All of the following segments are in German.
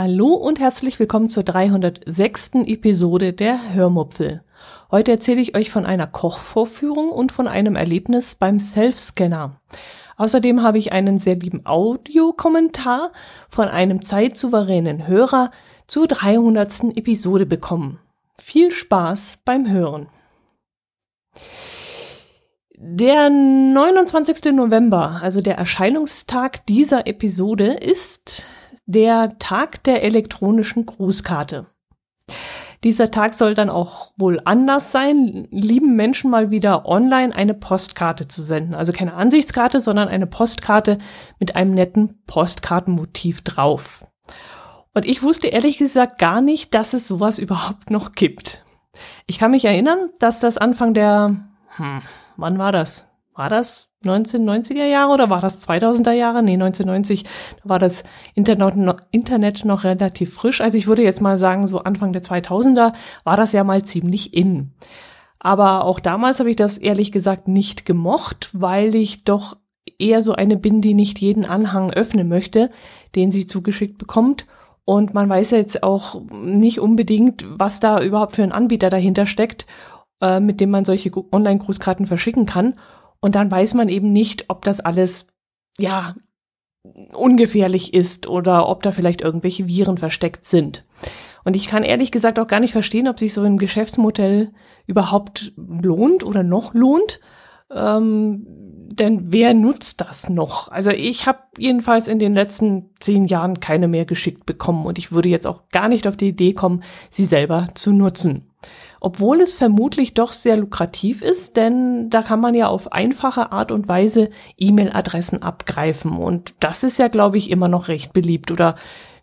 Hallo und herzlich willkommen zur 306. Episode der Hörmupfel. Heute erzähle ich euch von einer Kochvorführung und von einem Erlebnis beim Selfscanner. Außerdem habe ich einen sehr lieben Audiokommentar von einem zeitsouveränen Hörer zur 300. Episode bekommen. Viel Spaß beim Hören. Der 29. November, also der Erscheinungstag dieser Episode, ist der Tag der elektronischen Grußkarte. Dieser Tag soll dann auch wohl anders sein, lieben Menschen mal wieder online eine Postkarte zu senden. Also keine Ansichtskarte, sondern eine Postkarte mit einem netten Postkartenmotiv drauf. Und ich wusste ehrlich gesagt gar nicht, dass es sowas überhaupt noch gibt. Ich kann mich erinnern, dass das Anfang der, hm, wann war das? War das 1990er Jahre oder war das 2000er Jahre? Nee, 1990, da war das Internet noch, Internet noch relativ frisch. Also ich würde jetzt mal sagen, so Anfang der 2000er war das ja mal ziemlich in. Aber auch damals habe ich das ehrlich gesagt nicht gemocht, weil ich doch eher so eine bin, die nicht jeden Anhang öffnen möchte, den sie zugeschickt bekommt. Und man weiß ja jetzt auch nicht unbedingt, was da überhaupt für ein Anbieter dahinter steckt, äh, mit dem man solche Online-Grußkarten verschicken kann. Und dann weiß man eben nicht, ob das alles, ja, ungefährlich ist oder ob da vielleicht irgendwelche Viren versteckt sind. Und ich kann ehrlich gesagt auch gar nicht verstehen, ob sich so ein Geschäftsmodell überhaupt lohnt oder noch lohnt. Ähm, denn wer nutzt das noch? Also ich habe jedenfalls in den letzten zehn Jahren keine mehr geschickt bekommen und ich würde jetzt auch gar nicht auf die Idee kommen, sie selber zu nutzen obwohl es vermutlich doch sehr lukrativ ist, denn da kann man ja auf einfache Art und Weise E-Mail-Adressen abgreifen. Und das ist ja, glaube ich, immer noch recht beliebt. Oder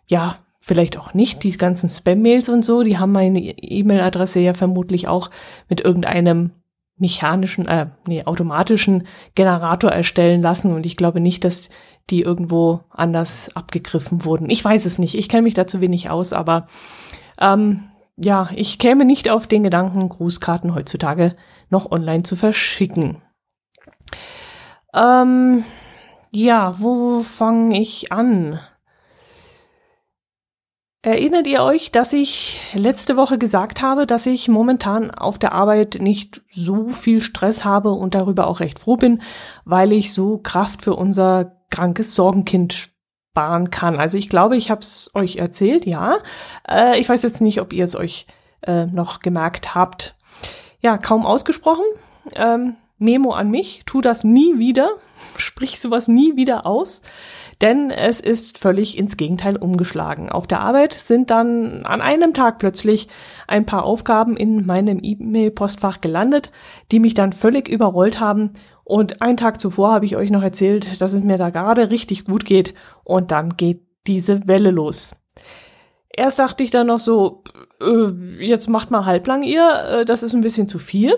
ja, vielleicht auch nicht, die ganzen Spam-Mails und so, die haben meine E-Mail-Adresse ja vermutlich auch mit irgendeinem mechanischen, äh, nee, automatischen Generator erstellen lassen. Und ich glaube nicht, dass die irgendwo anders abgegriffen wurden. Ich weiß es nicht, ich kenne mich da zu wenig aus, aber ähm, ja, ich käme nicht auf den Gedanken, Grußkarten heutzutage noch online zu verschicken. Ähm, ja, wo fange ich an? Erinnert ihr euch, dass ich letzte Woche gesagt habe, dass ich momentan auf der Arbeit nicht so viel Stress habe und darüber auch recht froh bin, weil ich so Kraft für unser krankes Sorgenkind sparen kann. Also ich glaube, ich habe es euch erzählt, ja. Äh, ich weiß jetzt nicht, ob ihr es euch äh, noch gemerkt habt. Ja, kaum ausgesprochen. Ähm, Memo an mich, tu das nie wieder, sprich sowas nie wieder aus, denn es ist völlig ins Gegenteil umgeschlagen. Auf der Arbeit sind dann an einem Tag plötzlich ein paar Aufgaben in meinem E-Mail-Postfach gelandet, die mich dann völlig überrollt haben und einen Tag zuvor habe ich euch noch erzählt, dass es mir da gerade richtig gut geht und dann geht diese Welle los. Erst dachte ich dann noch so, äh, jetzt macht mal halblang ihr, äh, das ist ein bisschen zu viel.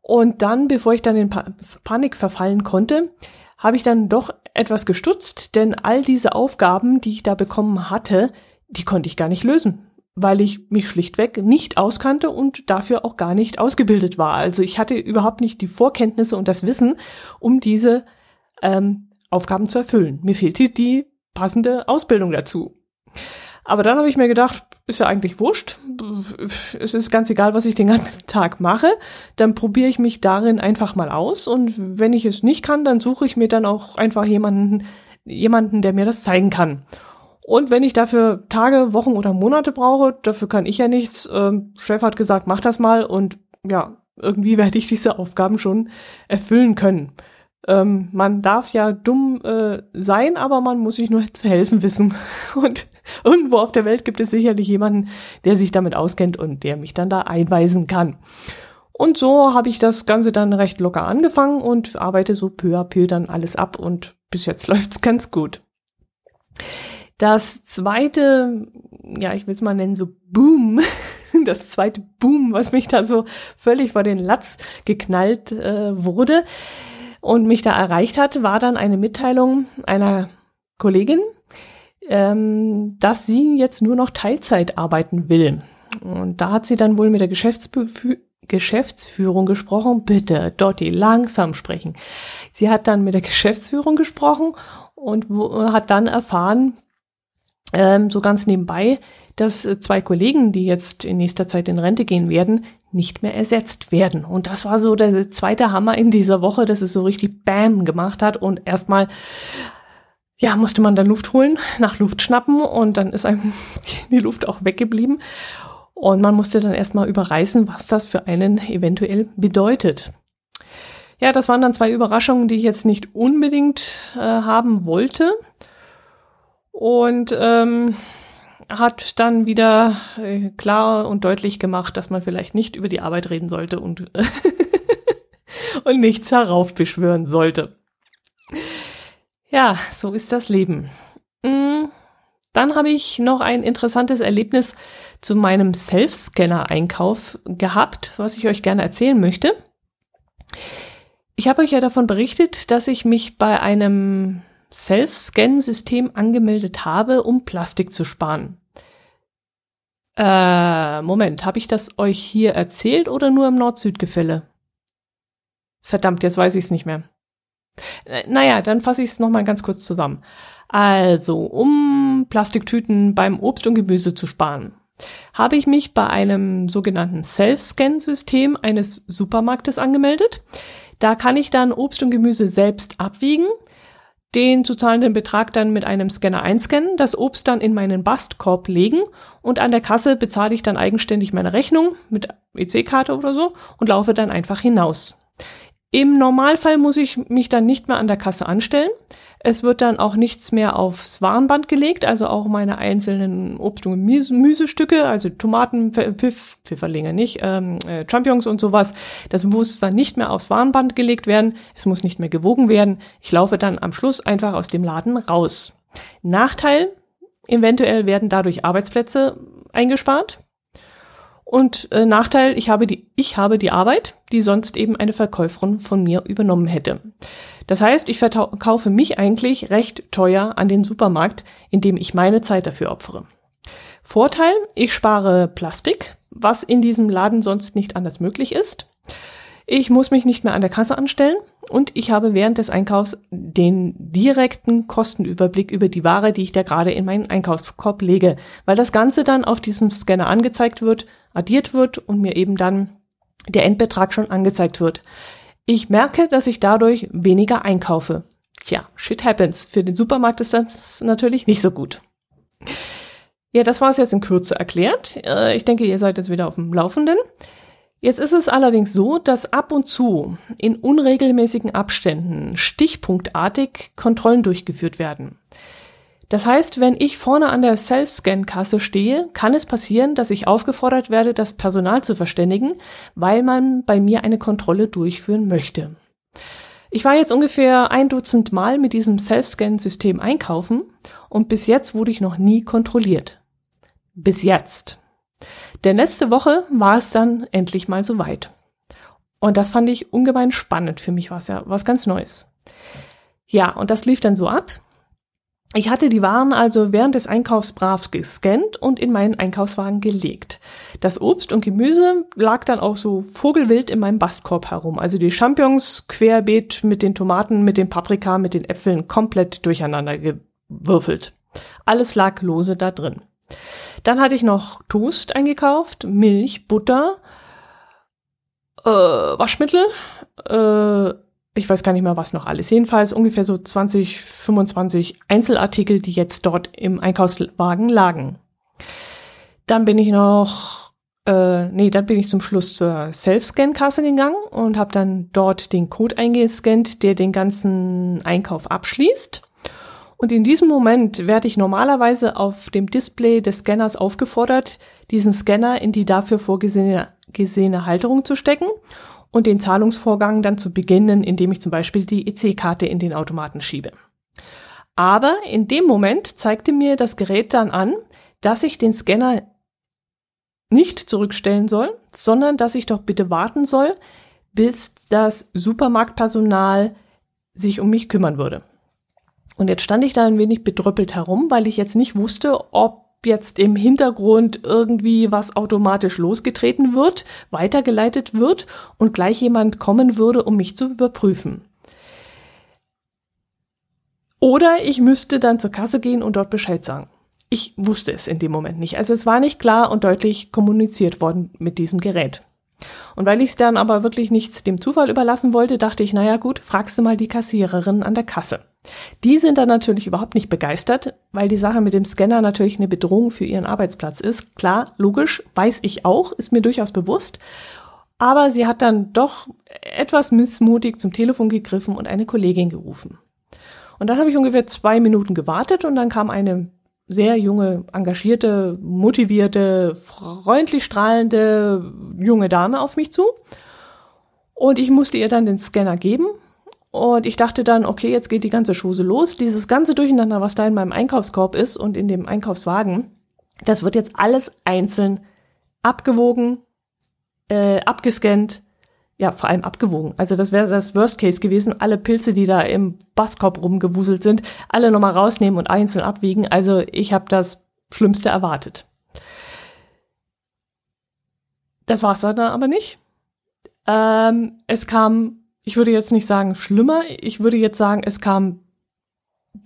Und dann, bevor ich dann in pa Panik verfallen konnte, habe ich dann doch etwas gestutzt, denn all diese Aufgaben, die ich da bekommen hatte, die konnte ich gar nicht lösen weil ich mich schlichtweg nicht auskannte und dafür auch gar nicht ausgebildet war. Also ich hatte überhaupt nicht die Vorkenntnisse und das Wissen, um diese ähm, Aufgaben zu erfüllen. Mir fehlte die passende Ausbildung dazu. Aber dann habe ich mir gedacht, ist ja eigentlich wurscht. Es ist ganz egal, was ich den ganzen Tag mache. Dann probiere ich mich darin einfach mal aus. Und wenn ich es nicht kann, dann suche ich mir dann auch einfach jemanden, jemanden, der mir das zeigen kann. Und wenn ich dafür Tage, Wochen oder Monate brauche, dafür kann ich ja nichts. Ähm, Chef hat gesagt, mach das mal und ja, irgendwie werde ich diese Aufgaben schon erfüllen können. Ähm, man darf ja dumm äh, sein, aber man muss sich nur zu helfen wissen. Und irgendwo auf der Welt gibt es sicherlich jemanden, der sich damit auskennt und der mich dann da einweisen kann. Und so habe ich das Ganze dann recht locker angefangen und arbeite so peu à peu dann alles ab und bis jetzt läuft's ganz gut. Das zweite, ja, ich will es mal nennen, so Boom, das zweite Boom, was mich da so völlig vor den Latz geknallt äh, wurde, Und mich da erreicht hat, war dann eine Mitteilung einer Kollegin, ähm, dass sie jetzt nur noch Teilzeit arbeiten will. Und da hat sie dann wohl mit der Geschäftsbefü Geschäftsführung gesprochen. Bitte, Dotti, langsam sprechen. Sie hat dann mit der Geschäftsführung gesprochen und hat dann erfahren, ähm, so ganz nebenbei, dass äh, zwei Kollegen, die jetzt in nächster Zeit in Rente gehen werden, nicht mehr ersetzt werden. Und das war so der zweite Hammer in dieser Woche, dass es so richtig Bam gemacht hat und erstmal ja, musste man dann Luft holen, nach Luft schnappen und dann ist einem die Luft auch weggeblieben. Und man musste dann erstmal überreißen, was das für einen eventuell bedeutet. Ja, das waren dann zwei Überraschungen, die ich jetzt nicht unbedingt äh, haben wollte. Und ähm, hat dann wieder äh, klar und deutlich gemacht, dass man vielleicht nicht über die Arbeit reden sollte und, und nichts heraufbeschwören sollte. Ja, so ist das Leben. Mm, dann habe ich noch ein interessantes Erlebnis zu meinem Self-Scanner-Einkauf gehabt, was ich euch gerne erzählen möchte. Ich habe euch ja davon berichtet, dass ich mich bei einem Self-Scan-System angemeldet habe, um Plastik zu sparen. Äh, Moment, habe ich das euch hier erzählt oder nur im Nord-Süd-Gefälle? Verdammt, jetzt weiß ich es nicht mehr. Äh, naja, dann fasse ich es nochmal ganz kurz zusammen. Also, um Plastiktüten beim Obst und Gemüse zu sparen, habe ich mich bei einem sogenannten Self-Scan-System eines Supermarktes angemeldet. Da kann ich dann Obst und Gemüse selbst abwiegen, den zu zahlenden Betrag dann mit einem Scanner einscannen, das Obst dann in meinen Bastkorb legen und an der Kasse bezahle ich dann eigenständig meine Rechnung mit EC-Karte oder so und laufe dann einfach hinaus. Im Normalfall muss ich mich dann nicht mehr an der Kasse anstellen. Es wird dann auch nichts mehr aufs Warenband gelegt, also auch meine einzelnen Obst- und Gemüsestücke, also Tomaten, Pfiff, Pfifferlinge nicht, ähm, äh, Champignons und sowas. Das muss dann nicht mehr aufs Warenband gelegt werden. Es muss nicht mehr gewogen werden. Ich laufe dann am Schluss einfach aus dem Laden raus. Nachteil, eventuell werden dadurch Arbeitsplätze eingespart. Und äh, Nachteil, ich habe, die, ich habe die Arbeit, die sonst eben eine Verkäuferin von mir übernommen hätte. Das heißt, ich verkaufe mich eigentlich recht teuer an den Supermarkt, indem ich meine Zeit dafür opfere. Vorteil, ich spare Plastik, was in diesem Laden sonst nicht anders möglich ist. Ich muss mich nicht mehr an der Kasse anstellen und ich habe während des Einkaufs den direkten Kostenüberblick über die Ware, die ich da gerade in meinen Einkaufskorb lege, weil das Ganze dann auf diesem Scanner angezeigt wird, addiert wird und mir eben dann der Endbetrag schon angezeigt wird. Ich merke, dass ich dadurch weniger einkaufe. Tja, shit happens. Für den Supermarkt ist das natürlich nicht so gut. Ja, das war es jetzt in Kürze erklärt. Äh, ich denke, ihr seid jetzt wieder auf dem Laufenden. Jetzt ist es allerdings so, dass ab und zu in unregelmäßigen Abständen stichpunktartig Kontrollen durchgeführt werden. Das heißt, wenn ich vorne an der Self-Scan-Kasse stehe, kann es passieren, dass ich aufgefordert werde, das Personal zu verständigen, weil man bei mir eine Kontrolle durchführen möchte. Ich war jetzt ungefähr ein Dutzend Mal mit diesem Self-Scan-System einkaufen und bis jetzt wurde ich noch nie kontrolliert. Bis jetzt. Denn letzte Woche war es dann endlich mal soweit. Und das fand ich ungemein spannend. Für mich war es ja was ganz Neues. Ja, und das lief dann so ab. Ich hatte die Waren also während des Einkaufs brav gescannt und in meinen Einkaufswagen gelegt. Das Obst und Gemüse lag dann auch so vogelwild in meinem Bastkorb herum. Also die Champignons querbeet mit den Tomaten, mit den Paprika, mit den Äpfeln komplett durcheinander gewürfelt. Alles lag lose da drin. Dann hatte ich noch Toast eingekauft, Milch, Butter, äh, Waschmittel, äh, ich weiß gar nicht mehr was noch alles. Jedenfalls ungefähr so 20, 25 Einzelartikel, die jetzt dort im Einkaufswagen lagen. Dann bin ich noch, äh, nee, dann bin ich zum Schluss zur Self-Scan-Kasse gegangen und habe dann dort den Code eingescannt, der den ganzen Einkauf abschließt. Und in diesem Moment werde ich normalerweise auf dem Display des Scanners aufgefordert, diesen Scanner in die dafür vorgesehene gesehene Halterung zu stecken und den Zahlungsvorgang dann zu beginnen, indem ich zum Beispiel die EC-Karte in den Automaten schiebe. Aber in dem Moment zeigte mir das Gerät dann an, dass ich den Scanner nicht zurückstellen soll, sondern dass ich doch bitte warten soll, bis das Supermarktpersonal sich um mich kümmern würde. Und jetzt stand ich da ein wenig bedröppelt herum, weil ich jetzt nicht wusste, ob jetzt im Hintergrund irgendwie was automatisch losgetreten wird, weitergeleitet wird und gleich jemand kommen würde, um mich zu überprüfen. Oder ich müsste dann zur Kasse gehen und dort Bescheid sagen. Ich wusste es in dem Moment nicht. Also es war nicht klar und deutlich kommuniziert worden mit diesem Gerät. Und weil ich es dann aber wirklich nichts dem Zufall überlassen wollte, dachte ich, naja gut, fragst du mal die Kassiererin an der Kasse. Die sind dann natürlich überhaupt nicht begeistert, weil die Sache mit dem Scanner natürlich eine Bedrohung für ihren Arbeitsplatz ist. Klar, logisch, weiß ich auch, ist mir durchaus bewusst. Aber sie hat dann doch etwas missmutig zum Telefon gegriffen und eine Kollegin gerufen. Und dann habe ich ungefähr zwei Minuten gewartet und dann kam eine sehr junge, engagierte, motivierte, freundlich strahlende junge Dame auf mich zu. Und ich musste ihr dann den Scanner geben. Und ich dachte dann, okay, jetzt geht die ganze Schuse los. Dieses ganze Durcheinander, was da in meinem Einkaufskorb ist und in dem Einkaufswagen, das wird jetzt alles einzeln abgewogen, äh, abgescannt, ja, vor allem abgewogen. Also das wäre das Worst Case gewesen. Alle Pilze, die da im Basskorb rumgewuselt sind, alle nochmal rausnehmen und einzeln abwiegen. Also ich habe das Schlimmste erwartet. Das war's dann aber nicht. Ähm, es kam, ich würde jetzt nicht sagen schlimmer, ich würde jetzt sagen, es kam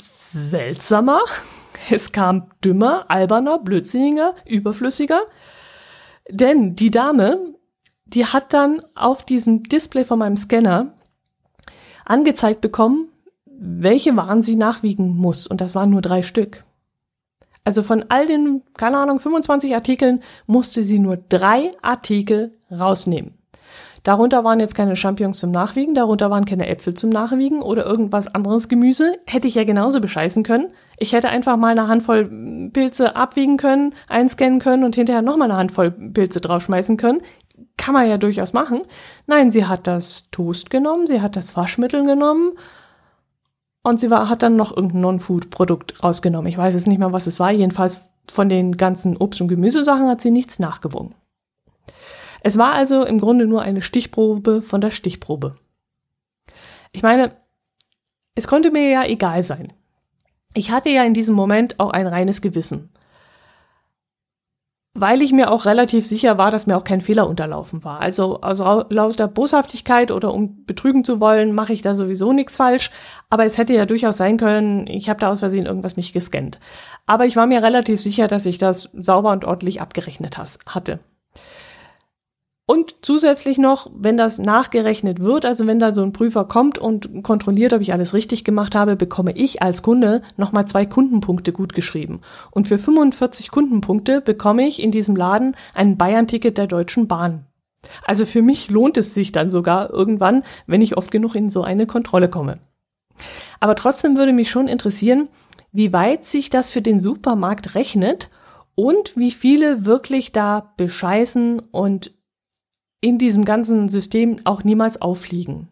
seltsamer, es kam dümmer, alberner, blödsinniger, überflüssiger. Denn die Dame, die hat dann auf diesem Display von meinem Scanner angezeigt bekommen, welche Waren sie nachwiegen muss. Und das waren nur drei Stück. Also von all den, keine Ahnung, 25 Artikeln musste sie nur drei Artikel rausnehmen. Darunter waren jetzt keine Champignons zum Nachwiegen, darunter waren keine Äpfel zum Nachwiegen oder irgendwas anderes Gemüse. Hätte ich ja genauso bescheißen können. Ich hätte einfach mal eine Handvoll Pilze abwiegen können, einscannen können und hinterher nochmal eine Handvoll Pilze draufschmeißen können kann man ja durchaus machen. Nein, sie hat das Toast genommen, sie hat das Waschmittel genommen und sie war, hat dann noch irgendein Non-Food-Produkt rausgenommen. Ich weiß jetzt nicht mehr, was es war. Jedenfalls von den ganzen Obst- und Gemüsesachen hat sie nichts nachgewogen. Es war also im Grunde nur eine Stichprobe von der Stichprobe. Ich meine, es konnte mir ja egal sein. Ich hatte ja in diesem Moment auch ein reines Gewissen weil ich mir auch relativ sicher war, dass mir auch kein Fehler unterlaufen war. Also, also lauter Boshaftigkeit oder um betrügen zu wollen, mache ich da sowieso nichts falsch. Aber es hätte ja durchaus sein können, ich habe da aus Versehen irgendwas nicht gescannt. Aber ich war mir relativ sicher, dass ich das sauber und ordentlich abgerechnet has, hatte. Und zusätzlich noch, wenn das nachgerechnet wird, also wenn da so ein Prüfer kommt und kontrolliert, ob ich alles richtig gemacht habe, bekomme ich als Kunde nochmal zwei Kundenpunkte gut geschrieben. Und für 45 Kundenpunkte bekomme ich in diesem Laden ein Bayern-Ticket der Deutschen Bahn. Also für mich lohnt es sich dann sogar irgendwann, wenn ich oft genug in so eine Kontrolle komme. Aber trotzdem würde mich schon interessieren, wie weit sich das für den Supermarkt rechnet und wie viele wirklich da bescheißen und in diesem ganzen System auch niemals auffliegen.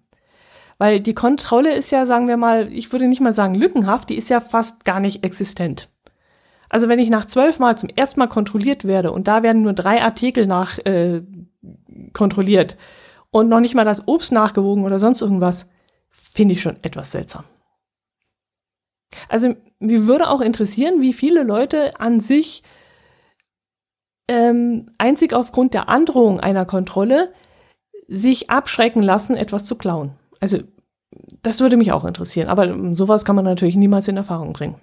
Weil die Kontrolle ist ja, sagen wir mal, ich würde nicht mal sagen lückenhaft, die ist ja fast gar nicht existent. Also wenn ich nach zwölf Mal zum ersten Mal kontrolliert werde und da werden nur drei Artikel nach äh, kontrolliert und noch nicht mal das Obst nachgewogen oder sonst irgendwas, finde ich schon etwas seltsam. Also mir würde auch interessieren, wie viele Leute an sich ähm, einzig aufgrund der Androhung einer Kontrolle sich abschrecken lassen, etwas zu klauen. Also das würde mich auch interessieren, aber sowas kann man natürlich niemals in Erfahrung bringen.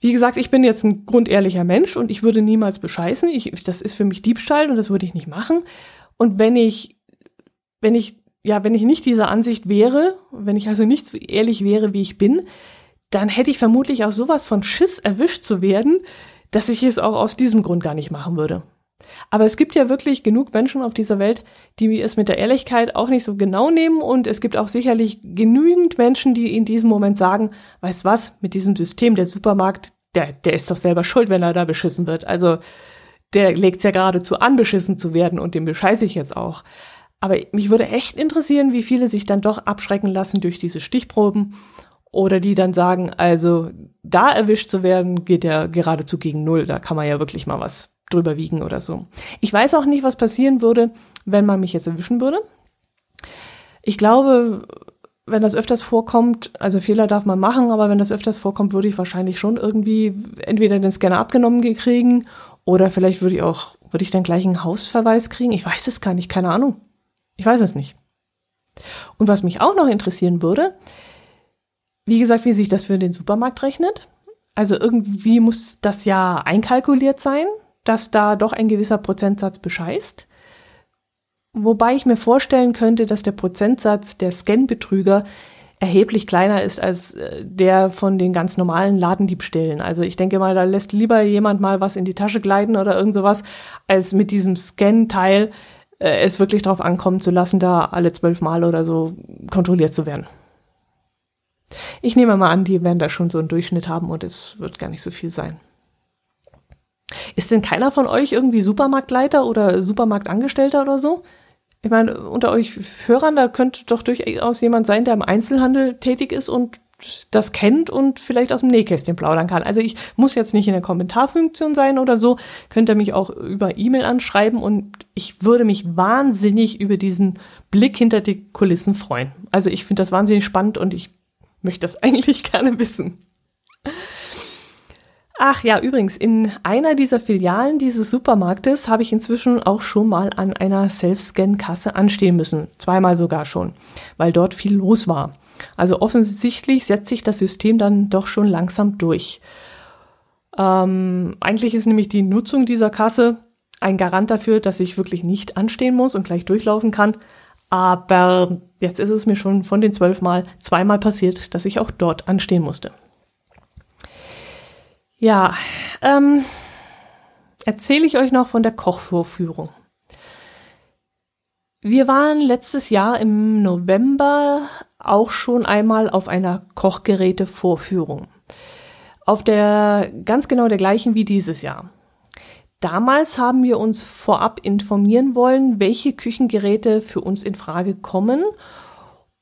Wie gesagt, ich bin jetzt ein grundehrlicher Mensch und ich würde niemals bescheißen. Ich, das ist für mich Diebstahl und das würde ich nicht machen. Und wenn ich, wenn ich, ja, wenn ich nicht dieser Ansicht wäre, wenn ich also nicht so ehrlich wäre, wie ich bin, dann hätte ich vermutlich auch sowas von Schiss erwischt zu werden, dass ich es auch aus diesem Grund gar nicht machen würde. Aber es gibt ja wirklich genug Menschen auf dieser Welt, die es mit der Ehrlichkeit auch nicht so genau nehmen und es gibt auch sicherlich genügend Menschen, die in diesem Moment sagen, weißt was, mit diesem System, der Supermarkt, der, der ist doch selber schuld, wenn er da beschissen wird. Also der legt's ja geradezu an, beschissen zu werden und dem bescheiße ich jetzt auch. Aber mich würde echt interessieren, wie viele sich dann doch abschrecken lassen durch diese Stichproben oder die dann sagen, also da erwischt zu werden, geht ja geradezu gegen Null. Da kann man ja wirklich mal was drüber wiegen oder so. Ich weiß auch nicht, was passieren würde, wenn man mich jetzt erwischen würde. Ich glaube, wenn das öfters vorkommt, also Fehler darf man machen, aber wenn das öfters vorkommt, würde ich wahrscheinlich schon irgendwie entweder den Scanner abgenommen kriegen oder vielleicht würde ich auch, würde ich dann gleich einen Hausverweis kriegen. Ich weiß es gar nicht, keine Ahnung. Ich weiß es nicht. Und was mich auch noch interessieren würde, wie gesagt, wie sich das für den Supermarkt rechnet. Also irgendwie muss das ja einkalkuliert sein, dass da doch ein gewisser Prozentsatz bescheißt. Wobei ich mir vorstellen könnte, dass der Prozentsatz der Scan-Betrüger erheblich kleiner ist als äh, der von den ganz normalen Ladendiebstählen. Also ich denke mal, da lässt lieber jemand mal was in die Tasche gleiten oder irgend sowas, als mit diesem Scan-Teil äh, es wirklich darauf ankommen zu lassen, da alle zwölf Mal oder so kontrolliert zu werden. Ich nehme mal an, die werden da schon so einen Durchschnitt haben und es wird gar nicht so viel sein. Ist denn keiner von euch irgendwie Supermarktleiter oder Supermarktangestellter oder so? Ich meine, unter euch Hörern, da könnte doch durchaus jemand sein, der im Einzelhandel tätig ist und das kennt und vielleicht aus dem Nähkästchen plaudern kann. Also ich muss jetzt nicht in der Kommentarfunktion sein oder so, könnt ihr mich auch über E-Mail anschreiben und ich würde mich wahnsinnig über diesen Blick hinter die Kulissen freuen. Also ich finde das wahnsinnig spannend und ich möchte das eigentlich gerne wissen. Ach ja, übrigens, in einer dieser Filialen dieses Supermarktes habe ich inzwischen auch schon mal an einer Self-Scan-Kasse anstehen müssen. Zweimal sogar schon, weil dort viel los war. Also offensichtlich setzt sich das System dann doch schon langsam durch. Ähm, eigentlich ist nämlich die Nutzung dieser Kasse ein Garant dafür, dass ich wirklich nicht anstehen muss und gleich durchlaufen kann. Aber jetzt ist es mir schon von den zwölf Mal zweimal passiert, dass ich auch dort anstehen musste. Ja, ähm, erzähle ich euch noch von der Kochvorführung. Wir waren letztes Jahr im November auch schon einmal auf einer Kochgerätevorführung. Auf der ganz genau der gleichen wie dieses Jahr. Damals haben wir uns vorab informieren wollen, welche Küchengeräte für uns in Frage kommen.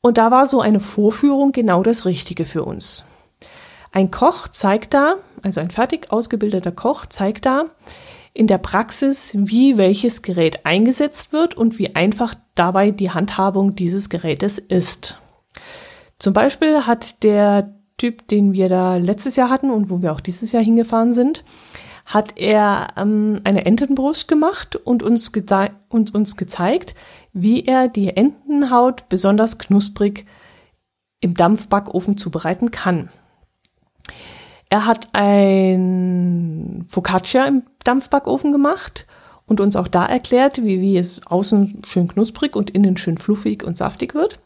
Und da war so eine Vorführung genau das Richtige für uns. Ein Koch zeigt da, also ein fertig ausgebildeter Koch zeigt da in der Praxis, wie welches Gerät eingesetzt wird und wie einfach dabei die Handhabung dieses Gerätes ist. Zum Beispiel hat der Typ, den wir da letztes Jahr hatten und wo wir auch dieses Jahr hingefahren sind, hat er ähm, eine Entenbrust gemacht und uns, und uns gezeigt, wie er die Entenhaut besonders knusprig im Dampfbackofen zubereiten kann. Er hat ein Focaccia im Dampfbackofen gemacht und uns auch da erklärt, wie, wie es außen schön knusprig und innen schön fluffig und saftig wird.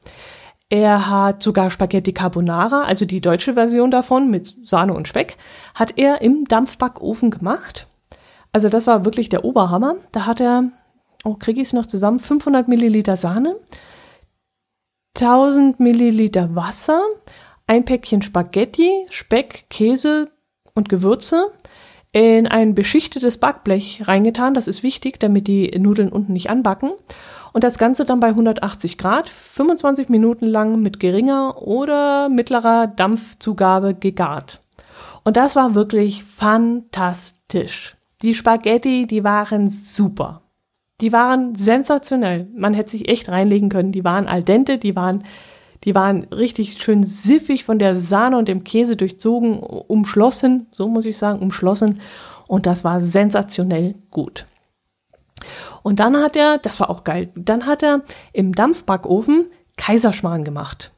Er hat sogar Spaghetti Carbonara, also die deutsche Version davon mit Sahne und Speck, hat er im Dampfbackofen gemacht. Also das war wirklich der Oberhammer. Da hat er, oh, kriege ich es noch zusammen, 500 Milliliter Sahne, 1000 Milliliter Wasser, ein Päckchen Spaghetti, Speck, Käse und Gewürze in ein beschichtetes Backblech reingetan. Das ist wichtig, damit die Nudeln unten nicht anbacken. Und das Ganze dann bei 180 Grad, 25 Minuten lang mit geringer oder mittlerer Dampfzugabe gegart. Und das war wirklich fantastisch. Die Spaghetti, die waren super. Die waren sensationell. Man hätte sich echt reinlegen können. Die waren al dente, die waren die waren richtig schön siffig von der Sahne und dem Käse durchzogen, umschlossen, so muss ich sagen, umschlossen. Und das war sensationell gut. Und dann hat er, das war auch geil, dann hat er im Dampfbackofen Kaiserschmarrn gemacht.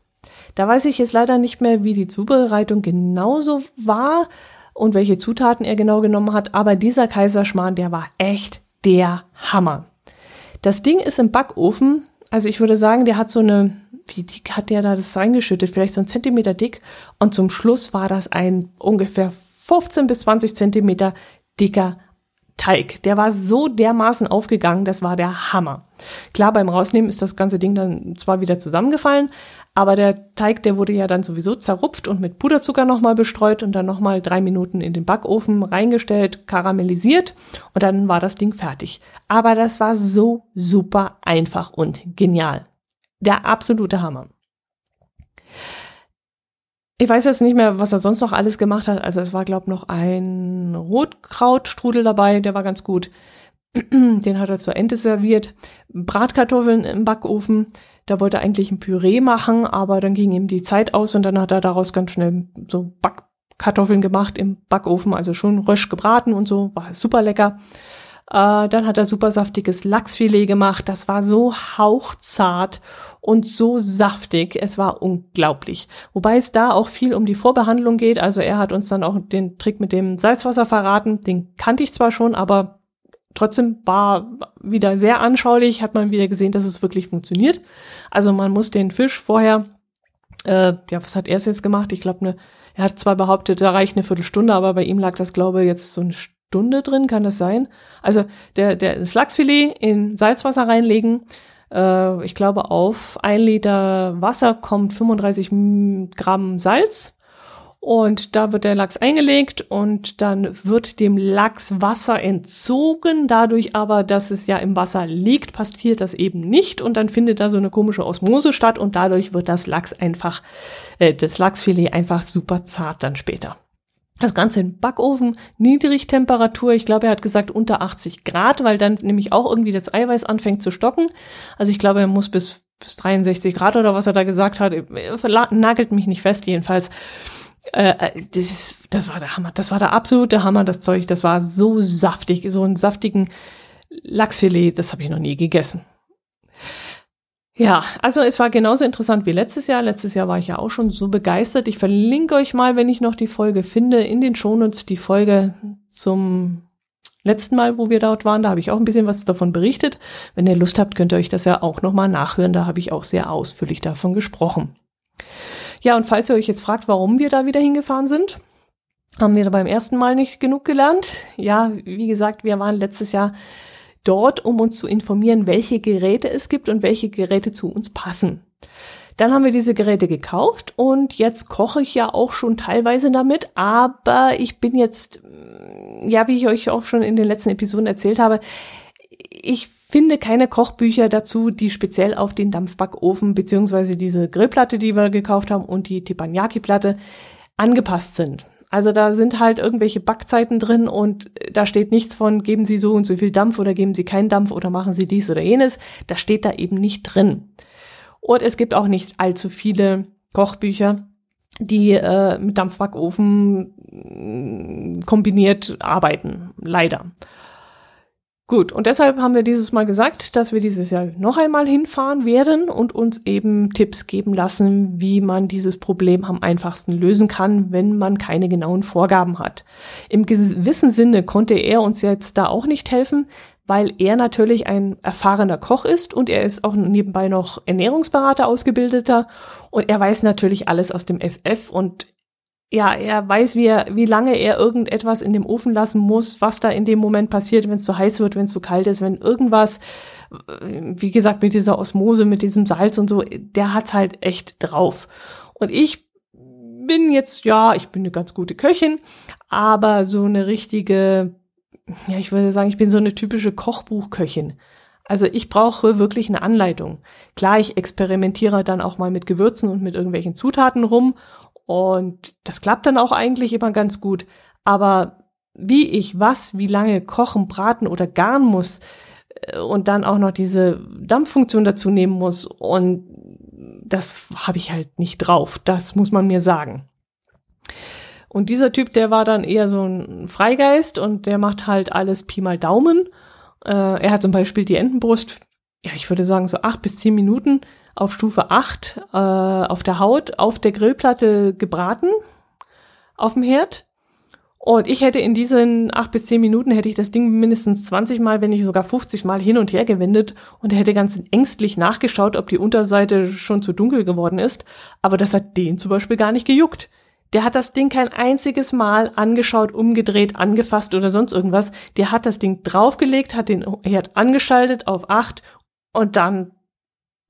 Da weiß ich jetzt leider nicht mehr, wie die Zubereitung genauso war und welche Zutaten er genau genommen hat, aber dieser Kaiserschmarrn, der war echt der Hammer. Das Ding ist im Backofen, also ich würde sagen, der hat so eine wie dick hat der da das reingeschüttet? Vielleicht so ein Zentimeter dick. Und zum Schluss war das ein ungefähr 15 bis 20 Zentimeter dicker Teig. Der war so dermaßen aufgegangen, das war der Hammer. Klar, beim Rausnehmen ist das ganze Ding dann zwar wieder zusammengefallen, aber der Teig, der wurde ja dann sowieso zerrupft und mit Puderzucker nochmal bestreut und dann nochmal drei Minuten in den Backofen reingestellt, karamellisiert und dann war das Ding fertig. Aber das war so super einfach und genial. Der absolute Hammer. Ich weiß jetzt nicht mehr, was er sonst noch alles gemacht hat. Also es war, glaube noch ein Rotkrautstrudel dabei, der war ganz gut. Den hat er zur Ente serviert. Bratkartoffeln im Backofen. Der wollte eigentlich ein Püree machen, aber dann ging ihm die Zeit aus und dann hat er daraus ganz schnell so Backkartoffeln gemacht im Backofen, also schon rösch gebraten und so, war super lecker. Äh, dann hat er super saftiges Lachsfilet gemacht. Das war so hauchzart und so saftig. Es war unglaublich. Wobei es da auch viel um die Vorbehandlung geht. Also er hat uns dann auch den Trick mit dem Salzwasser verraten. Den kannte ich zwar schon, aber trotzdem war wieder sehr anschaulich. Hat man wieder gesehen, dass es wirklich funktioniert. Also man muss den Fisch vorher, äh, ja, was hat er jetzt gemacht? Ich glaube, ne, er hat zwar behauptet, da reicht eine Viertelstunde, aber bei ihm lag das, glaube ich, jetzt so eine Stunde drin, kann das sein? Also der, der, das Lachsfilet in Salzwasser reinlegen. Äh, ich glaube, auf ein Liter Wasser kommt 35 Gramm Salz. Und da wird der Lachs eingelegt und dann wird dem Lachs Wasser entzogen. Dadurch aber, dass es ja im Wasser liegt, passiert das eben nicht und dann findet da so eine komische Osmose statt und dadurch wird das Lachs einfach, äh, das Lachsfilet einfach super zart dann später. Das Ganze in Backofen, Niedrigtemperatur. Ich glaube, er hat gesagt unter 80 Grad, weil dann nämlich auch irgendwie das Eiweiß anfängt zu stocken. Also ich glaube, er muss bis, bis 63 Grad oder was er da gesagt hat. Nagelt mich nicht fest, jedenfalls. Äh, das, das war der Hammer. Das war der absolute Hammer, das Zeug. Das war so saftig, so einen saftigen Lachsfilet. Das habe ich noch nie gegessen. Ja, also es war genauso interessant wie letztes Jahr. Letztes Jahr war ich ja auch schon so begeistert. Ich verlinke euch mal, wenn ich noch die Folge finde, in den Shownotes die Folge zum letzten Mal, wo wir dort waren. Da habe ich auch ein bisschen was davon berichtet. Wenn ihr Lust habt, könnt ihr euch das ja auch nochmal nachhören. Da habe ich auch sehr ausführlich davon gesprochen. Ja, und falls ihr euch jetzt fragt, warum wir da wieder hingefahren sind, haben wir beim ersten Mal nicht genug gelernt. Ja, wie gesagt, wir waren letztes Jahr dort, um uns zu informieren, welche Geräte es gibt und welche Geräte zu uns passen. Dann haben wir diese Geräte gekauft und jetzt koche ich ja auch schon teilweise damit, aber ich bin jetzt, mm, ja, wie ich euch auch schon in den letzten Episoden erzählt habe, ich finde keine Kochbücher dazu, die speziell auf den Dampfbackofen beziehungsweise diese Grillplatte, die wir gekauft haben und die Teppanyaki-Platte angepasst sind. Also da sind halt irgendwelche Backzeiten drin und da steht nichts von, geben Sie so und so viel Dampf oder geben Sie keinen Dampf oder machen Sie dies oder jenes. Das steht da eben nicht drin. Und es gibt auch nicht allzu viele Kochbücher, die äh, mit Dampfbackofen mm, kombiniert arbeiten. Leider. Gut, und deshalb haben wir dieses Mal gesagt, dass wir dieses Jahr noch einmal hinfahren werden und uns eben Tipps geben lassen, wie man dieses Problem am einfachsten lösen kann, wenn man keine genauen Vorgaben hat. Im gewissen Sinne konnte er uns jetzt da auch nicht helfen, weil er natürlich ein erfahrener Koch ist und er ist auch nebenbei noch Ernährungsberater ausgebildeter und er weiß natürlich alles aus dem FF und ja, er weiß, wie, er, wie lange er irgendetwas in dem Ofen lassen muss, was da in dem Moment passiert, wenn es zu heiß wird, wenn es zu kalt ist, wenn irgendwas, wie gesagt, mit dieser Osmose, mit diesem Salz und so, der hat's halt echt drauf. Und ich bin jetzt, ja, ich bin eine ganz gute Köchin, aber so eine richtige, ja, ich würde sagen, ich bin so eine typische Kochbuchköchin. Also ich brauche wirklich eine Anleitung. Klar, ich experimentiere dann auch mal mit Gewürzen und mit irgendwelchen Zutaten rum und das klappt dann auch eigentlich immer ganz gut. Aber wie ich was, wie lange kochen, braten oder garen muss äh, und dann auch noch diese Dampffunktion dazu nehmen muss und das habe ich halt nicht drauf. Das muss man mir sagen. Und dieser Typ, der war dann eher so ein Freigeist und der macht halt alles Pi mal Daumen. Äh, er hat zum Beispiel die Entenbrust, ja, ich würde sagen so acht bis zehn Minuten auf Stufe 8 äh, auf der Haut auf der Grillplatte gebraten auf dem Herd. Und ich hätte in diesen acht bis zehn Minuten hätte ich das Ding mindestens 20 Mal, wenn nicht sogar 50 Mal hin und her gewendet und hätte ganz ängstlich nachgeschaut, ob die Unterseite schon zu dunkel geworden ist. Aber das hat den zum Beispiel gar nicht gejuckt. Der hat das Ding kein einziges Mal angeschaut, umgedreht, angefasst oder sonst irgendwas. Der hat das Ding draufgelegt, hat den Herd angeschaltet auf acht und dann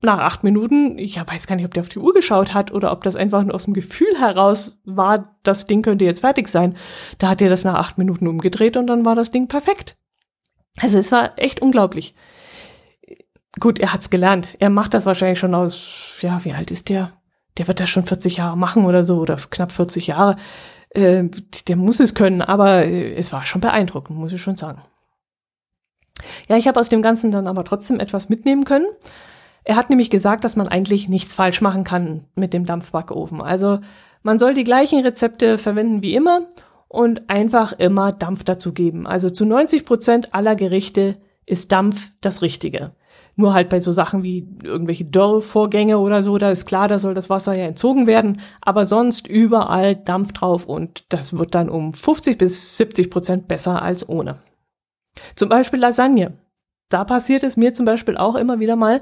nach acht Minuten, ich weiß gar nicht, ob der auf die Uhr geschaut hat oder ob das einfach nur aus dem Gefühl heraus war, das Ding könnte jetzt fertig sein. Da hat er das nach acht Minuten umgedreht und dann war das Ding perfekt. Also es war echt unglaublich. Gut, er hat's gelernt. Er macht das wahrscheinlich schon aus, ja, wie alt ist der? Der wird das schon 40 Jahre machen oder so oder knapp 40 Jahre. Äh, der muss es können, aber äh, es war schon beeindruckend, muss ich schon sagen. Ja, ich habe aus dem Ganzen dann aber trotzdem etwas mitnehmen können. Er hat nämlich gesagt, dass man eigentlich nichts falsch machen kann mit dem Dampfbackofen. Also man soll die gleichen Rezepte verwenden wie immer und einfach immer Dampf dazugeben. Also zu 90 Prozent aller Gerichte ist Dampf das Richtige. Nur halt bei so Sachen wie irgendwelche Dörrvorgänge oder so, da ist klar, da soll das Wasser ja entzogen werden, aber sonst überall Dampf drauf und das wird dann um 50 bis 70 Prozent besser als ohne. Zum Beispiel Lasagne. Da passiert es mir zum Beispiel auch immer wieder mal,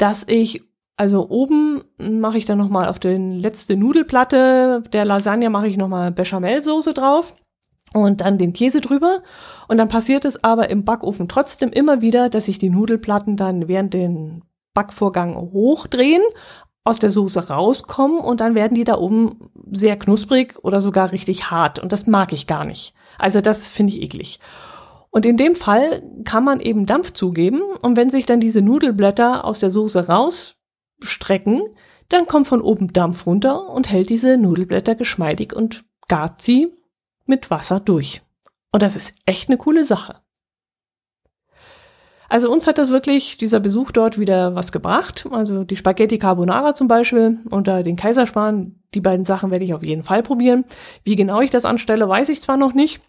dass ich also oben mache ich dann noch mal auf den letzte Nudelplatte der Lasagne mache ich noch mal Bechamelsoße drauf und dann den Käse drüber. Und dann passiert es aber im Backofen trotzdem immer wieder, dass sich die Nudelplatten dann während den Backvorgang hochdrehen, aus der Soße rauskommen und dann werden die da oben sehr knusprig oder sogar richtig hart. Und das mag ich gar nicht. Also das finde ich eklig. Und in dem Fall kann man eben Dampf zugeben und wenn sich dann diese Nudelblätter aus der Soße rausstrecken, dann kommt von oben Dampf runter und hält diese Nudelblätter geschmeidig und gart sie mit Wasser durch. Und das ist echt eine coole Sache. Also uns hat das wirklich, dieser Besuch dort wieder was gebracht. Also die Spaghetti Carbonara zum Beispiel oder den Kaiserspan, die beiden Sachen werde ich auf jeden Fall probieren. Wie genau ich das anstelle, weiß ich zwar noch nicht.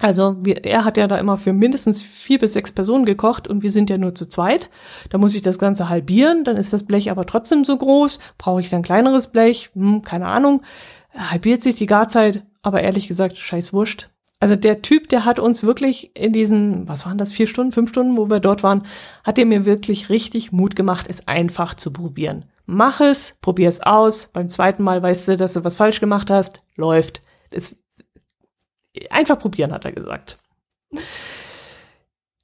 Also wir, er hat ja da immer für mindestens vier bis sechs Personen gekocht und wir sind ja nur zu zweit. Da muss ich das Ganze halbieren, dann ist das Blech aber trotzdem so groß. Brauche ich dann kleineres Blech? Hm, keine Ahnung. Halbiert sich die Garzeit aber ehrlich gesagt, scheiß wurscht. Also der Typ, der hat uns wirklich in diesen, was waren das, vier Stunden, fünf Stunden, wo wir dort waren, hat er mir wirklich richtig Mut gemacht, es einfach zu probieren. Mach es, probier es aus. Beim zweiten Mal weißt du, dass du was falsch gemacht hast. Läuft. Es, einfach probieren, hat er gesagt.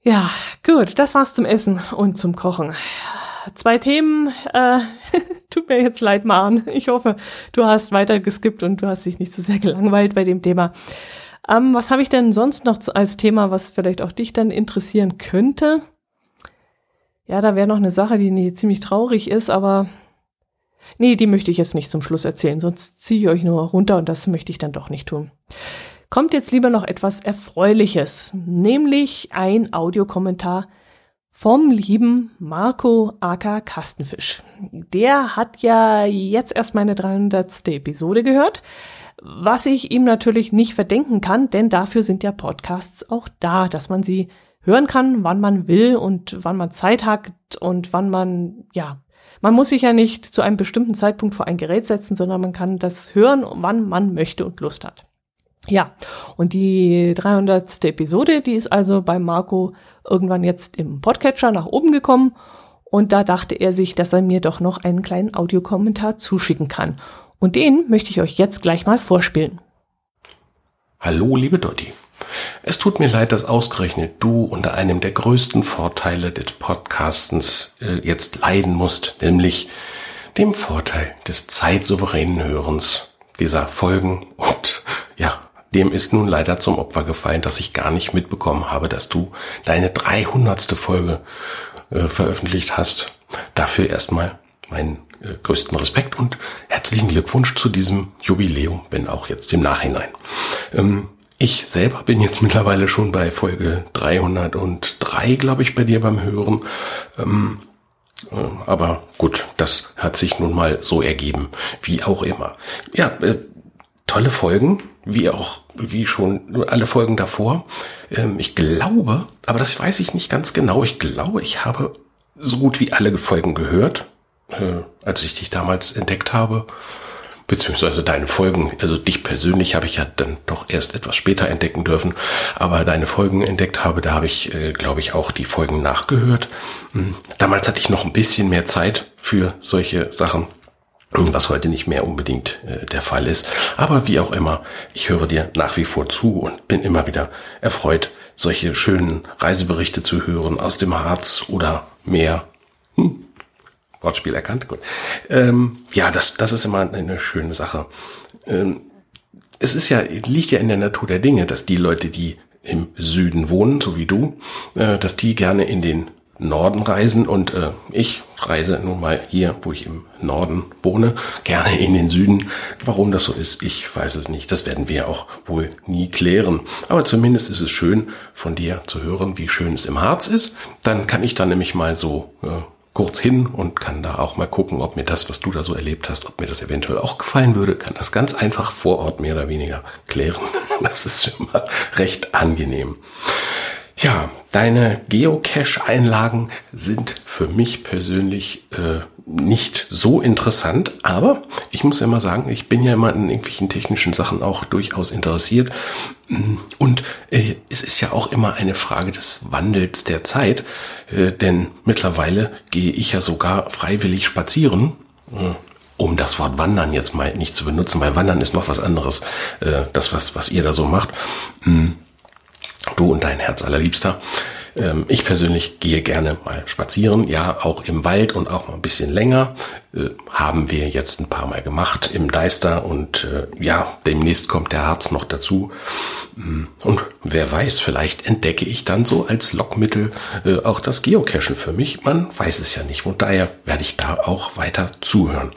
Ja, gut, das war's zum Essen und zum Kochen zwei Themen. Äh, tut mir jetzt leid, Maren. Ich hoffe, du hast weiter geskippt und du hast dich nicht so sehr gelangweilt bei dem Thema. Ähm, was habe ich denn sonst noch als Thema, was vielleicht auch dich dann interessieren könnte? Ja, da wäre noch eine Sache, die ziemlich traurig ist, aber nee, die möchte ich jetzt nicht zum Schluss erzählen, sonst ziehe ich euch nur runter und das möchte ich dann doch nicht tun. Kommt jetzt lieber noch etwas Erfreuliches, nämlich ein Audiokommentar vom lieben Marco Aka Kastenfisch. Der hat ja jetzt erst meine 300. Episode gehört, was ich ihm natürlich nicht verdenken kann, denn dafür sind ja Podcasts auch da, dass man sie hören kann, wann man will und wann man Zeit hat und wann man, ja, man muss sich ja nicht zu einem bestimmten Zeitpunkt vor ein Gerät setzen, sondern man kann das hören, wann man möchte und Lust hat. Ja, und die 300. Episode, die ist also bei Marco irgendwann jetzt im Podcatcher nach oben gekommen und da dachte er sich, dass er mir doch noch einen kleinen Audiokommentar zuschicken kann. Und den möchte ich euch jetzt gleich mal vorspielen. Hallo, liebe Dotti. Es tut mir leid, dass ausgerechnet du unter einem der größten Vorteile des Podcastens äh, jetzt leiden musst, nämlich dem Vorteil des zeitsouveränen Hörens dieser Folgen und ja, dem ist nun leider zum Opfer gefallen, dass ich gar nicht mitbekommen habe, dass du deine 300. Folge äh, veröffentlicht hast. Dafür erstmal meinen äh, größten Respekt und herzlichen Glückwunsch zu diesem Jubiläum, wenn auch jetzt im Nachhinein. Ähm, ich selber bin jetzt mittlerweile schon bei Folge 303, glaube ich, bei dir beim Hören. Ähm, äh, aber gut, das hat sich nun mal so ergeben, wie auch immer. Ja, äh, tolle Folgen, wie auch, wie schon alle Folgen davor. Ähm, ich glaube, aber das weiß ich nicht ganz genau, ich glaube, ich habe so gut wie alle Folgen gehört, äh, als ich dich damals entdeckt habe. Beziehungsweise deine Folgen, also dich persönlich habe ich ja dann doch erst etwas später entdecken dürfen, aber deine Folgen entdeckt habe, da habe ich, äh, glaube ich, auch die Folgen nachgehört. Hm, damals hatte ich noch ein bisschen mehr Zeit für solche Sachen was heute nicht mehr unbedingt äh, der Fall ist. Aber wie auch immer, ich höre dir nach wie vor zu und bin immer wieder erfreut, solche schönen Reiseberichte zu hören aus dem Harz oder Meer. Hm. Wortspiel erkannt, gut. Ähm, ja, das, das ist immer eine schöne Sache. Ähm, es ist ja, liegt ja in der Natur der Dinge, dass die Leute, die im Süden wohnen, so wie du, äh, dass die gerne in den Norden reisen und äh, ich reise nun mal hier, wo ich im Norden wohne, gerne in den Süden. Warum das so ist, ich weiß es nicht. Das werden wir auch wohl nie klären. Aber zumindest ist es schön von dir zu hören, wie schön es im Harz ist. Dann kann ich da nämlich mal so äh, kurz hin und kann da auch mal gucken, ob mir das, was du da so erlebt hast, ob mir das eventuell auch gefallen würde, kann das ganz einfach vor Ort mehr oder weniger klären. Das ist immer recht angenehm. Ja, deine Geocache-Einlagen sind für mich persönlich äh, nicht so interessant, aber ich muss ja immer sagen, ich bin ja immer in irgendwelchen technischen Sachen auch durchaus interessiert. Und äh, es ist ja auch immer eine Frage des Wandels der Zeit, äh, denn mittlerweile gehe ich ja sogar freiwillig spazieren. Äh, um das Wort Wandern jetzt mal nicht zu benutzen, weil Wandern ist noch was anderes, äh, das, was, was ihr da so macht. Hm Du und dein Herz allerliebster. Ähm, ich persönlich gehe gerne mal spazieren, ja, auch im Wald und auch mal ein bisschen länger. Äh, haben wir jetzt ein paar Mal gemacht im Deister und äh, ja, demnächst kommt der Harz noch dazu. Mm, und wer weiß, vielleicht entdecke ich dann so als Lockmittel äh, auch das Geocachen für mich. Man weiß es ja nicht. Und daher werde ich da auch weiter zuhören.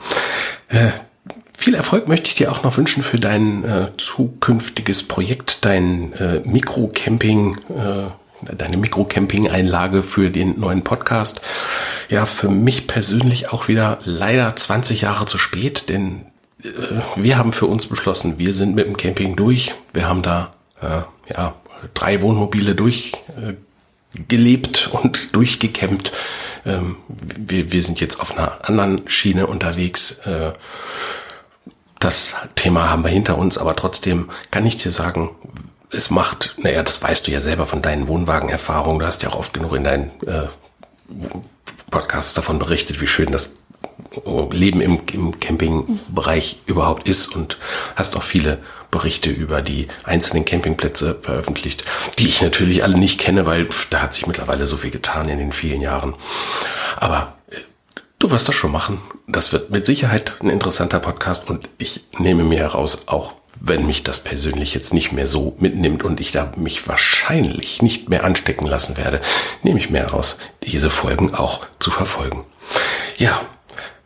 Viel Erfolg möchte ich dir auch noch wünschen für dein äh, zukünftiges Projekt, dein äh, Mikrocamping, äh, deine Mikrocamping-Einlage für den neuen Podcast. Ja, für mich persönlich auch wieder leider 20 Jahre zu spät, denn äh, wir haben für uns beschlossen, wir sind mit dem Camping durch. Wir haben da äh, ja drei Wohnmobile durchgelebt und durchgecampt. Ähm, wir, wir sind jetzt auf einer anderen Schiene unterwegs. Äh, das Thema haben wir hinter uns, aber trotzdem kann ich dir sagen, es macht, naja, das weißt du ja selber von deinen Wohnwagenerfahrungen, du hast ja auch oft genug in deinen äh, Podcasts davon berichtet, wie schön das Leben im, im Campingbereich überhaupt ist und hast auch viele Berichte über die einzelnen Campingplätze veröffentlicht, die ich natürlich alle nicht kenne, weil da hat sich mittlerweile so viel getan in den vielen Jahren. Aber Du wirst das schon machen. Das wird mit Sicherheit ein interessanter Podcast und ich nehme mir heraus, auch wenn mich das persönlich jetzt nicht mehr so mitnimmt und ich da mich wahrscheinlich nicht mehr anstecken lassen werde, nehme ich mir heraus, diese Folgen auch zu verfolgen. Ja,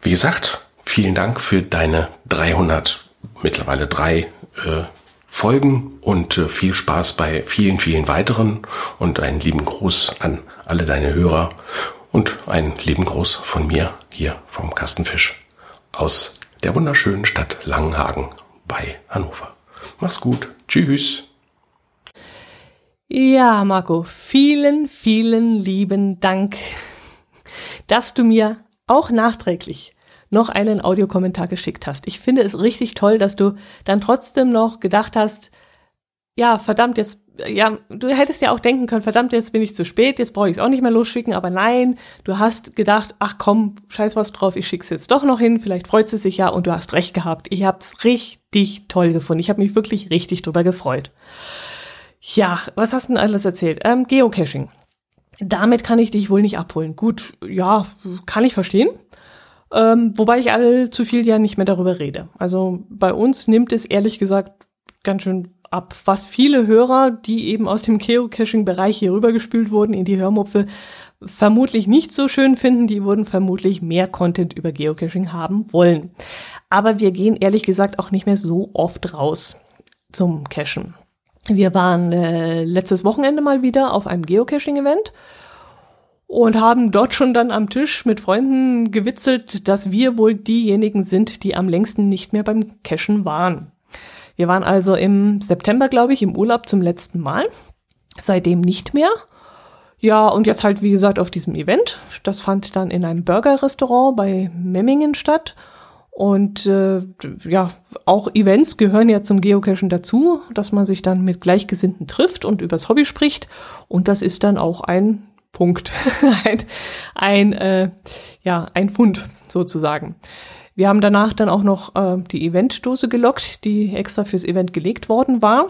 wie gesagt, vielen Dank für deine 300, mittlerweile drei äh, Folgen und äh, viel Spaß bei vielen, vielen weiteren und einen lieben Gruß an alle deine Hörer und einen lieben Gruß von mir hier vom Kastenfisch aus der wunderschönen Stadt Langenhagen bei Hannover. Mach's gut. Tschüss. Ja, Marco, vielen, vielen lieben Dank, dass du mir auch nachträglich noch einen Audiokommentar geschickt hast. Ich finde es richtig toll, dass du dann trotzdem noch gedacht hast, ja, verdammt, jetzt, ja, du hättest ja auch denken können, verdammt, jetzt bin ich zu spät, jetzt brauche ich es auch nicht mehr losschicken, aber nein, du hast gedacht, ach komm, scheiß was drauf, ich schick's jetzt doch noch hin, vielleicht freut sie sich ja und du hast recht gehabt. Ich hab's richtig toll gefunden. Ich habe mich wirklich richtig drüber gefreut. Ja, was hast du denn alles erzählt? Ähm, Geocaching. Damit kann ich dich wohl nicht abholen. Gut, ja, kann ich verstehen. Ähm, wobei ich allzu viel ja nicht mehr darüber rede. Also bei uns nimmt es ehrlich gesagt ganz schön ab, was viele Hörer, die eben aus dem Geocaching-Bereich hier rübergespült wurden in die Hörmupfel, vermutlich nicht so schön finden. Die würden vermutlich mehr Content über Geocaching haben wollen. Aber wir gehen ehrlich gesagt auch nicht mehr so oft raus zum Cachen. Wir waren äh, letztes Wochenende mal wieder auf einem Geocaching-Event und haben dort schon dann am Tisch mit Freunden gewitzelt, dass wir wohl diejenigen sind, die am längsten nicht mehr beim Cachen waren. Wir waren also im September, glaube ich, im Urlaub zum letzten Mal. Seitdem nicht mehr. Ja, und jetzt halt, wie gesagt, auf diesem Event. Das fand dann in einem Burger-Restaurant bei Memmingen statt. Und äh, ja, auch Events gehören ja zum Geocachen dazu, dass man sich dann mit Gleichgesinnten trifft und übers Hobby spricht. Und das ist dann auch ein Punkt, ein, ein, äh, ja, ein Fund sozusagen. Wir haben danach dann auch noch äh, die Eventdose gelockt, die extra fürs Event gelegt worden war.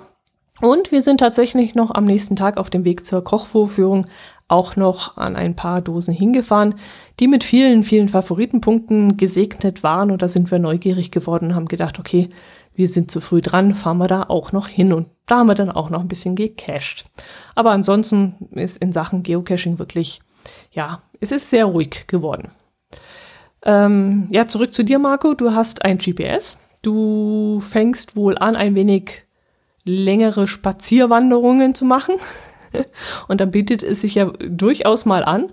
Und wir sind tatsächlich noch am nächsten Tag auf dem Weg zur Kochvorführung auch noch an ein paar Dosen hingefahren, die mit vielen, vielen Favoritenpunkten gesegnet waren. Und da sind wir neugierig geworden und haben gedacht, okay, wir sind zu früh dran, fahren wir da auch noch hin. Und da haben wir dann auch noch ein bisschen gecached. Aber ansonsten ist in Sachen Geocaching wirklich, ja, es ist sehr ruhig geworden. Ähm, ja, zurück zu dir, Marco. Du hast ein GPS. Du fängst wohl an, ein wenig längere Spazierwanderungen zu machen. Und dann bietet es sich ja durchaus mal an,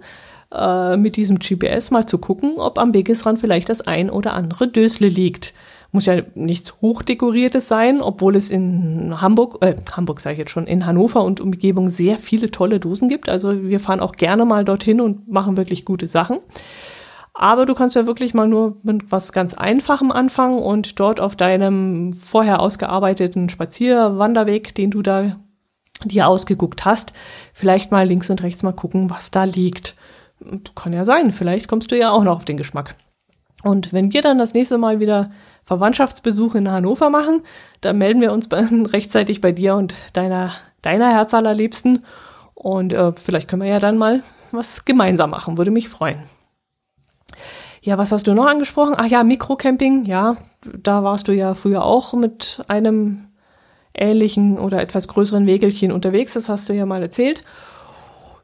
äh, mit diesem GPS mal zu gucken, ob am Wegesrand vielleicht das ein oder andere Dösle liegt. Muss ja nichts Hochdekoriertes sein, obwohl es in Hamburg, äh, Hamburg sage ich jetzt schon, in Hannover und Umgebung sehr viele tolle Dosen gibt. Also wir fahren auch gerne mal dorthin und machen wirklich gute Sachen. Aber du kannst ja wirklich mal nur mit was ganz Einfachem anfangen und dort auf deinem vorher ausgearbeiteten Spazierwanderweg, den du da dir ausgeguckt hast, vielleicht mal links und rechts mal gucken, was da liegt. Kann ja sein, vielleicht kommst du ja auch noch auf den Geschmack. Und wenn wir dann das nächste Mal wieder Verwandtschaftsbesuch in Hannover machen, dann melden wir uns rechtzeitig bei dir und deiner, deiner Herzallerliebsten. Und äh, vielleicht können wir ja dann mal was gemeinsam machen, würde mich freuen. Ja, was hast du noch angesprochen? Ach ja, Mikrocamping. Ja, da warst du ja früher auch mit einem ähnlichen oder etwas größeren Wegelchen unterwegs. Das hast du ja mal erzählt.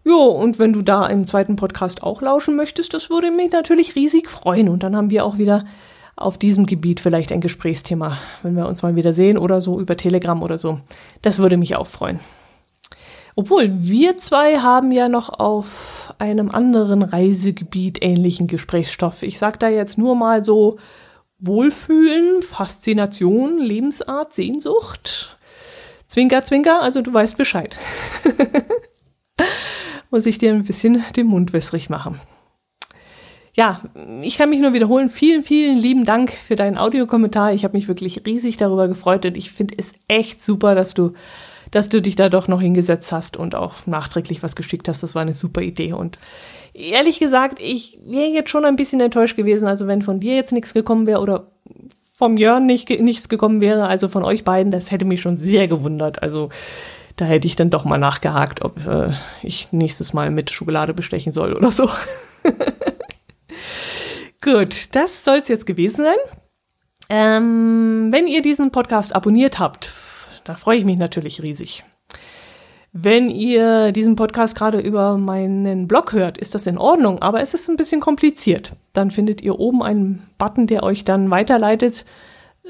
Jo, und wenn du da im zweiten Podcast auch lauschen möchtest, das würde mich natürlich riesig freuen. Und dann haben wir auch wieder auf diesem Gebiet vielleicht ein Gesprächsthema, wenn wir uns mal wieder sehen oder so über Telegram oder so. Das würde mich auch freuen. Obwohl, wir zwei haben ja noch auf einem anderen Reisegebiet ähnlichen Gesprächsstoff. Ich sag da jetzt nur mal so Wohlfühlen, Faszination, Lebensart, Sehnsucht. Zwinker, zwinker, also du weißt Bescheid. Muss ich dir ein bisschen den Mund wässrig machen. Ja, ich kann mich nur wiederholen. Vielen, vielen lieben Dank für deinen Audiokommentar. Ich habe mich wirklich riesig darüber gefreut und ich finde es echt super, dass du dass du dich da doch noch hingesetzt hast und auch nachträglich was geschickt hast. Das war eine super Idee. Und ehrlich gesagt, ich wäre jetzt schon ein bisschen enttäuscht gewesen. Also wenn von dir jetzt nichts gekommen wäre oder vom Jörn nicht, nichts gekommen wäre, also von euch beiden, das hätte mich schon sehr gewundert. Also da hätte ich dann doch mal nachgehakt, ob äh, ich nächstes Mal mit Schokolade bestechen soll oder so. Gut, das soll es jetzt gewesen sein. Ähm, wenn ihr diesen Podcast abonniert habt, da freue ich mich natürlich riesig. Wenn ihr diesen Podcast gerade über meinen Blog hört, ist das in Ordnung, aber es ist ein bisschen kompliziert. Dann findet ihr oben einen Button, der euch dann weiterleitet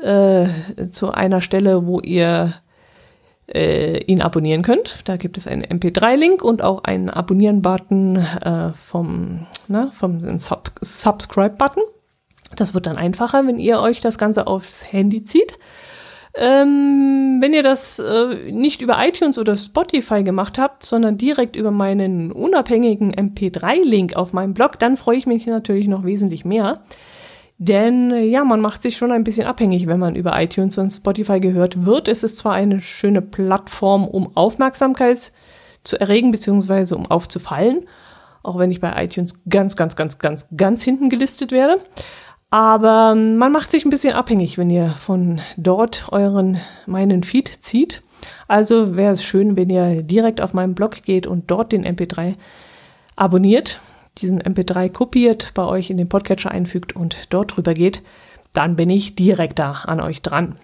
äh, zu einer Stelle, wo ihr äh, ihn abonnieren könnt. Da gibt es einen MP3-Link und auch einen Abonnieren-Button äh, vom, na, vom Sub Subscribe-Button. Das wird dann einfacher, wenn ihr euch das Ganze aufs Handy zieht. Ähm, wenn ihr das äh, nicht über iTunes oder Spotify gemacht habt, sondern direkt über meinen unabhängigen MP3-Link auf meinem Blog, dann freue ich mich natürlich noch wesentlich mehr. Denn äh, ja, man macht sich schon ein bisschen abhängig, wenn man über iTunes und Spotify gehört wird. Es ist zwar eine schöne Plattform, um Aufmerksamkeit zu erregen, beziehungsweise um aufzufallen, auch wenn ich bei iTunes ganz, ganz, ganz, ganz, ganz hinten gelistet werde. Aber man macht sich ein bisschen abhängig, wenn ihr von dort euren, meinen Feed zieht. Also wäre es schön, wenn ihr direkt auf meinen Blog geht und dort den MP3 abonniert, diesen MP3 kopiert, bei euch in den Podcatcher einfügt und dort drüber geht. Dann bin ich direkt da an euch dran.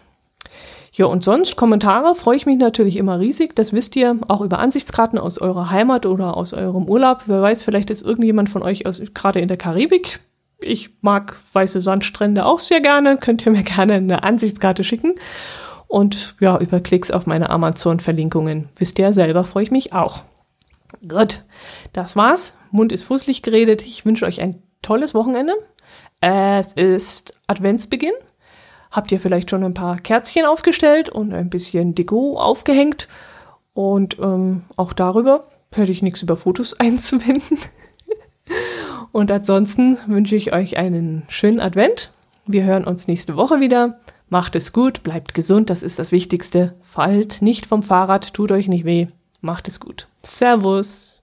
Ja, und sonst Kommentare freue ich mich natürlich immer riesig. Das wisst ihr auch über Ansichtskarten aus eurer Heimat oder aus eurem Urlaub. Wer weiß, vielleicht ist irgendjemand von euch aus, gerade in der Karibik ich mag weiße Sandstrände auch sehr gerne. Könnt ihr mir gerne eine Ansichtskarte schicken. Und ja, über Klicks auf meine Amazon-Verlinkungen. Wisst ihr selber, freue ich mich auch. Gut, das war's. Mund ist fußlich geredet. Ich wünsche euch ein tolles Wochenende. Es ist Adventsbeginn. Habt ihr vielleicht schon ein paar Kerzchen aufgestellt und ein bisschen Deko aufgehängt? Und ähm, auch darüber hätte ich nichts über Fotos einzuwenden. Und ansonsten wünsche ich euch einen schönen Advent. Wir hören uns nächste Woche wieder. Macht es gut, bleibt gesund, das ist das Wichtigste. Fallt nicht vom Fahrrad, tut euch nicht weh. Macht es gut. Servus.